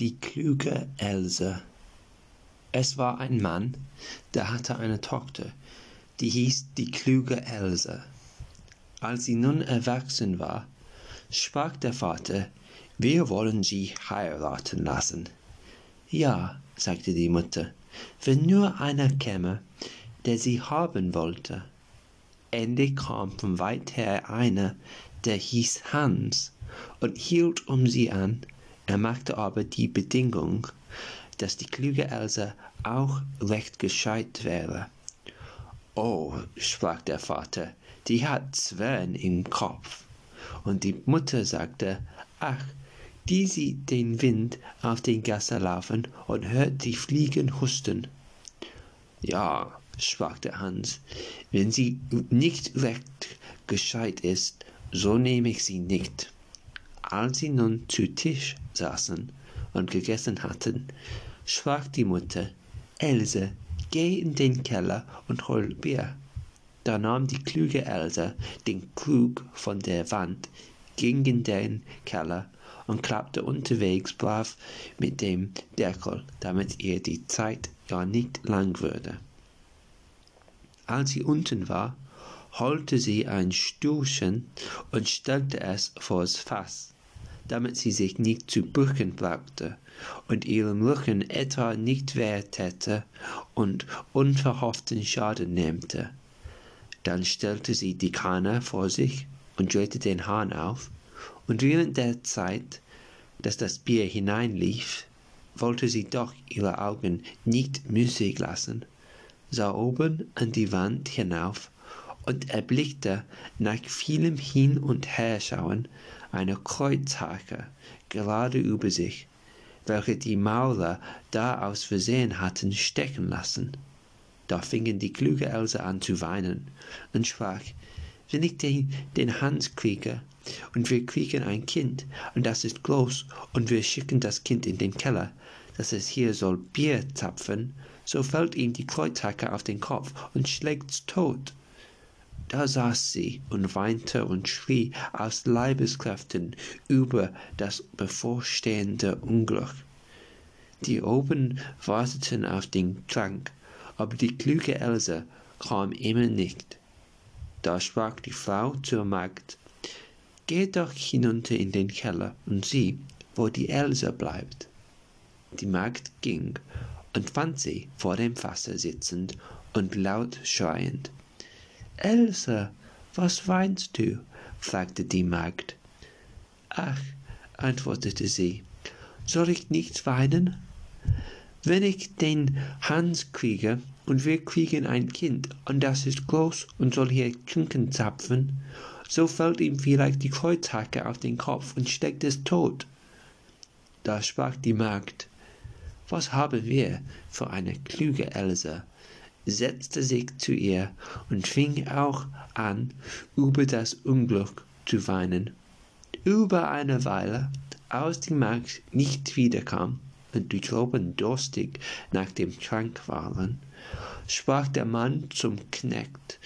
Die kluge Else. Es war ein Mann, der hatte eine Tochter, die hieß die kluge Else. Als sie nun erwachsen war, sprach der Vater, wir wollen sie heiraten lassen. Ja, sagte die Mutter, wenn nur einer käme, der sie haben wollte. Endlich kam von weit her einer, der hieß Hans und hielt um sie an er machte aber die Bedingung, dass die kluge Else auch recht gescheit wäre. Oh, sprach der Vater, die hat Zwirn im Kopf. Und die Mutter sagte, ach, die sieht den Wind auf den Gasse laufen und hört die Fliegen husten. Ja, sprach der Hans, wenn sie nicht recht gescheit ist, so nehme ich sie nicht. Als sie nun zu Tisch saßen und gegessen hatten, sprach die Mutter, Else, geh in den Keller und hol Bier. Da nahm die kluge Else den Krug von der Wand, ging in den Keller und klappte unterwegs brav mit dem Deckel, damit ihr die Zeit gar nicht lang würde. Als sie unten war, holte sie ein Stühlchen und stellte es vors Fass damit sie sich nicht zu bücken brauchte und ihrem Rücken etwa nicht weh täte und unverhofften Schaden nehmte. Dann stellte sie die Kanne vor sich und drehte den Hahn auf, und während der Zeit, dass das Bier hineinlief, wollte sie doch ihre Augen nicht müßig lassen, sah oben an die Wand hinauf und erblickte nach vielem Hin- und Herschauen eine Kreuzhake gerade über sich, welche die Maurer da aus Versehen hatten stecken lassen. Da fingen die kluge Else an zu weinen und sprach, wenn ich den, den Hans kriege, und wir kriegen ein Kind, und das ist groß, und wir schicken das Kind in den Keller, dass es hier soll Bier zapfen, so fällt ihm die Kreuzhacke auf den Kopf und schlägt's tot. Da saß sie und weinte und schrie aus Leibeskräften über das bevorstehende Unglück. Die oben warteten auf den Trank, aber die kluge Else kam immer nicht. Da sprach die Frau zur Magd, Geh doch hinunter in den Keller und sieh, wo die Else bleibt. Die Magd ging und fand sie vor dem Fasse sitzend und laut schreiend. Else, was weinst du? fragte die Magd. Ach, antwortete sie, soll ich nicht weinen? Wenn ich den Hans kriege und wir kriegen ein Kind und das ist groß und soll hier Künken zapfen, so fällt ihm vielleicht die Kreuzhacke auf den Kopf und steckt es tot. Da sprach die Magd, was haben wir für eine kluge Else? Setzte sich zu ihr und fing auch an, über das Unglück zu weinen. Über eine Weile, als die Magd nicht wiederkam und die Tropen durstig nach dem Trank waren, sprach der Mann zum Knecht,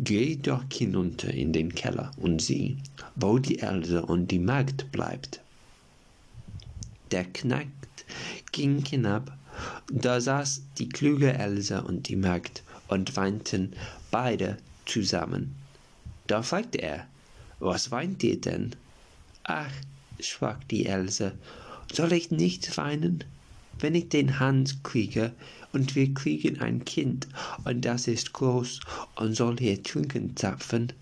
Geh doch hinunter in den Keller und sieh, wo die Else und die Magd bleibt. Der Knecht ging hinab da saß die kluge Else und die Magd und weinten beide zusammen. Da fragte er, was weint ihr denn? Ach, sprach die Else, soll ich nicht weinen? Wenn ich den Hans kriege und wir kriegen ein Kind und das ist groß und soll hier trinken zapfen,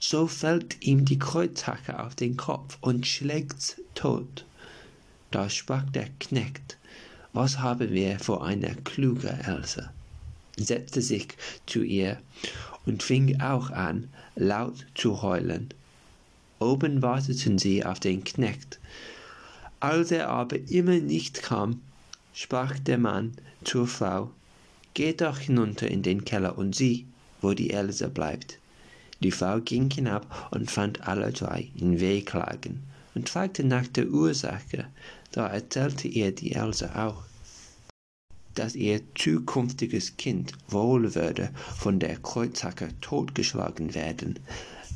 so fällt ihm die Kreuzhacke auf den Kopf und schlägt's tot. Da sprach der Knecht, was haben wir für eine kluge Else? setzte sich zu ihr und fing auch an, laut zu heulen. Oben warteten sie auf den Knecht. Als er aber immer nicht kam, sprach der Mann zur Frau, Geh doch hinunter in den Keller und sieh, wo die Else bleibt. Die Frau ging hinab und fand alle drei in Wehklagen und fragte nach der Ursache. Da erzählte ihr die Else auch, dass ihr zukünftiges Kind wohl würde von der Kreuzhacke totgeschlagen werden,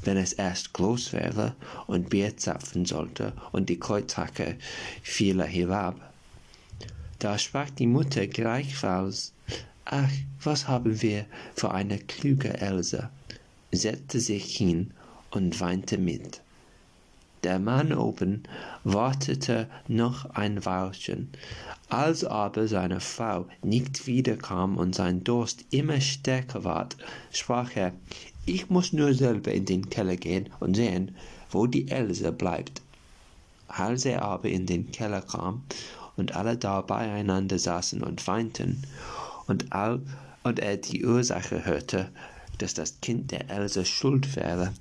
wenn es erst groß wäre und Bier zapfen sollte und die Kreuzhacke fiele herab, Da sprach die Mutter gleichfalls, ach, was haben wir für eine kluge Else, setzte sich hin und weinte mit. Der Mann oben wartete noch ein Weilchen, als aber seine Frau nicht wiederkam und sein Durst immer stärker ward, sprach er, ich muss nur selber in den Keller gehen und sehen, wo die Else bleibt. Als er aber in den Keller kam und alle da beieinander saßen und weinten, und, all, und er die Ursache hörte, dass das Kind der Else schuld wäre,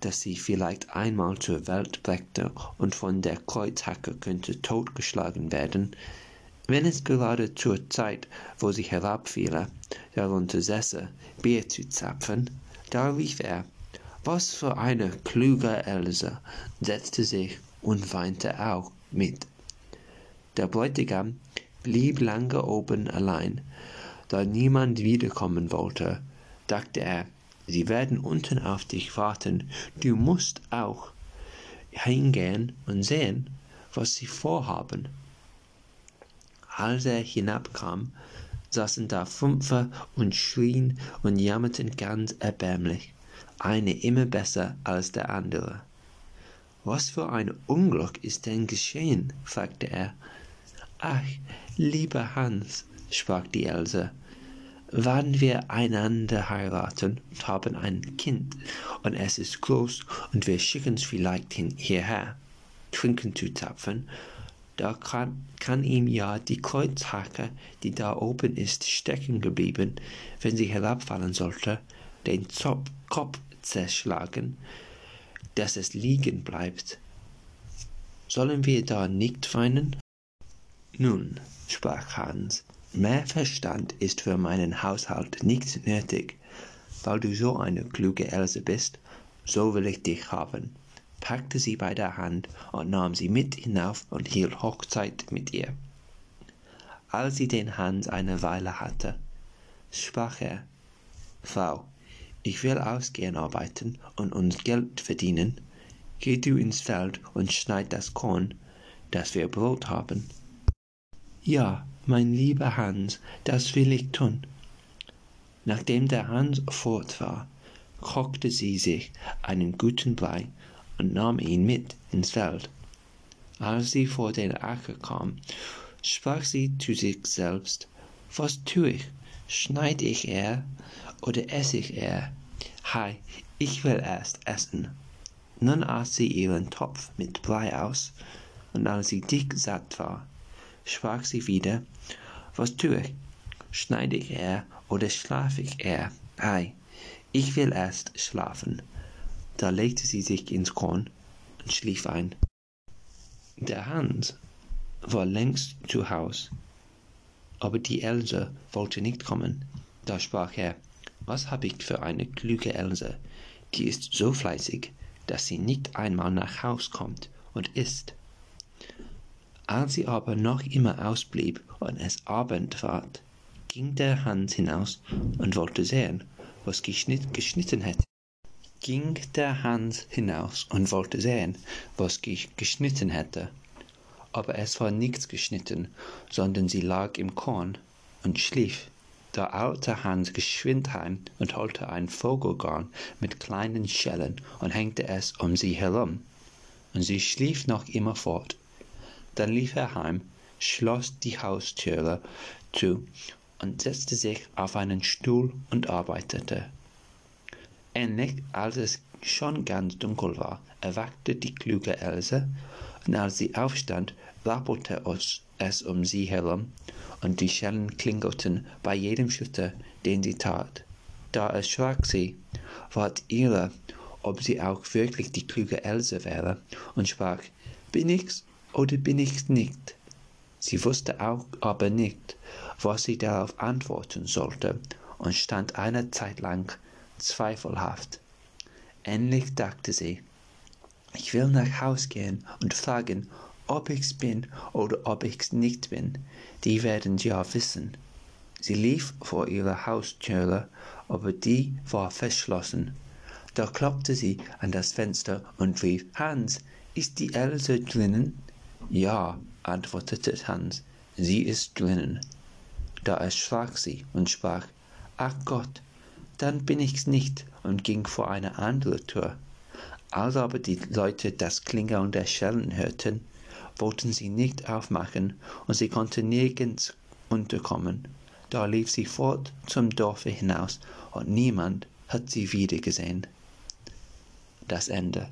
dass sie vielleicht einmal zur Welt brächte und von der Kreuzhacke könnte totgeschlagen werden, wenn es gerade zur Zeit, wo sie herabfiele, darunter säße, Bier zu zapfen, da rief er, was für eine kluge Else, setzte sich und weinte auch mit. Der Bräutigam blieb lange oben allein, da niemand wiederkommen wollte, dachte er, Sie werden unten auf dich warten. Du musst auch hingehen und sehen, was sie vorhaben. Als er hinabkam, saßen da Fünfe und schrien und jammerten ganz erbärmlich, eine immer besser als der andere. Was für ein Unglück ist denn geschehen? fragte er. Ach, lieber Hans, sprach die Else, werden wir einander heiraten und haben ein Kind und es ist groß und wir schicken es vielleicht hin, hierher, trinken zu zapfen, da kann, kann ihm ja die Kreuzhacke, die da oben ist, stecken geblieben, wenn sie herabfallen sollte, den Zop Kopf zerschlagen, dass es liegen bleibt. Sollen wir da nicht weinen? Nun, sprach Hans, Mehr Verstand ist für meinen Haushalt nicht nötig. Weil du so eine kluge Else bist, so will ich dich haben, packte sie bei der Hand und nahm sie mit hinauf und hielt Hochzeit mit ihr. Als sie den Hans eine Weile hatte, sprach er, Frau, ich will ausgehen arbeiten und uns Geld verdienen. Geh du ins Feld und schneid das Korn, dass wir Brot haben. Ja, mein lieber Hans, das will ich tun. Nachdem der Hans fort war, kochte sie sich einen guten Brei und nahm ihn mit ins Feld. Als sie vor den Acker kam, sprach sie zu sich selbst, was tu ich? Schneid ich er oder esse ich er? Hei, ich will erst essen. Nun aß sie ihren Topf mit Brei aus, und als sie dick satt war, sprach sie wieder, was tue ich? Schneide ich er oder schlafe ich er? Ei, ich will erst schlafen. Da legte sie sich ins Korn und schlief ein. Der Hans war längst zu Haus, aber die Else wollte nicht kommen. Da sprach er, was hab ich für eine kluge Else, die ist so fleißig, dass sie nicht einmal nach Haus kommt und isst. Als sie aber noch immer ausblieb und es Abend ward, ging der Hans hinaus und wollte sehen, was geschnitt, geschnitten hätte. Ging der Hans hinaus und wollte sehen, was geschnitten hätte. Aber es war nichts geschnitten, sondern sie lag im Korn und schlief. Da eilte Hans geschwind heim und holte ein Vogelgarn mit kleinen Schellen und hängte es um sie herum. Und sie schlief noch immer fort. Dann lief er heim, schloss die Haustüre zu und setzte sich auf einen Stuhl und arbeitete. Endlich, als es schon ganz dunkel war, erwachte die kluge Else, und als sie aufstand, rappelte es um sie herum, und die Schellen klingelten bei jedem Schritte, den sie tat. Da erschrak sie, ward irre, ob sie auch wirklich die kluge Else wäre, und sprach, bin ich's oder bin ich's nicht? Sie wusste auch aber nicht, was sie darauf antworten sollte und stand eine Zeit lang zweifelhaft. Endlich dachte sie, ich will nach Haus gehen und fragen, ob ich's bin oder ob ich's nicht bin. Die werden's ja wissen. Sie lief vor ihrer Haustüre, aber die war verschlossen. Da klopfte sie an das Fenster und rief, Hans, ist die Else drinnen? Ja, antwortete Hans. sie ist drinnen. Da erschrak sie und sprach, Ach Gott, dann bin ich's nicht und ging vor eine andere Tür. Als aber die Leute das Klingeln der Schellen hörten, wollten sie nicht aufmachen und sie konnte nirgends unterkommen. Da lief sie fort zum Dorfe hinaus und niemand hat sie wiedergesehen. Das Ende.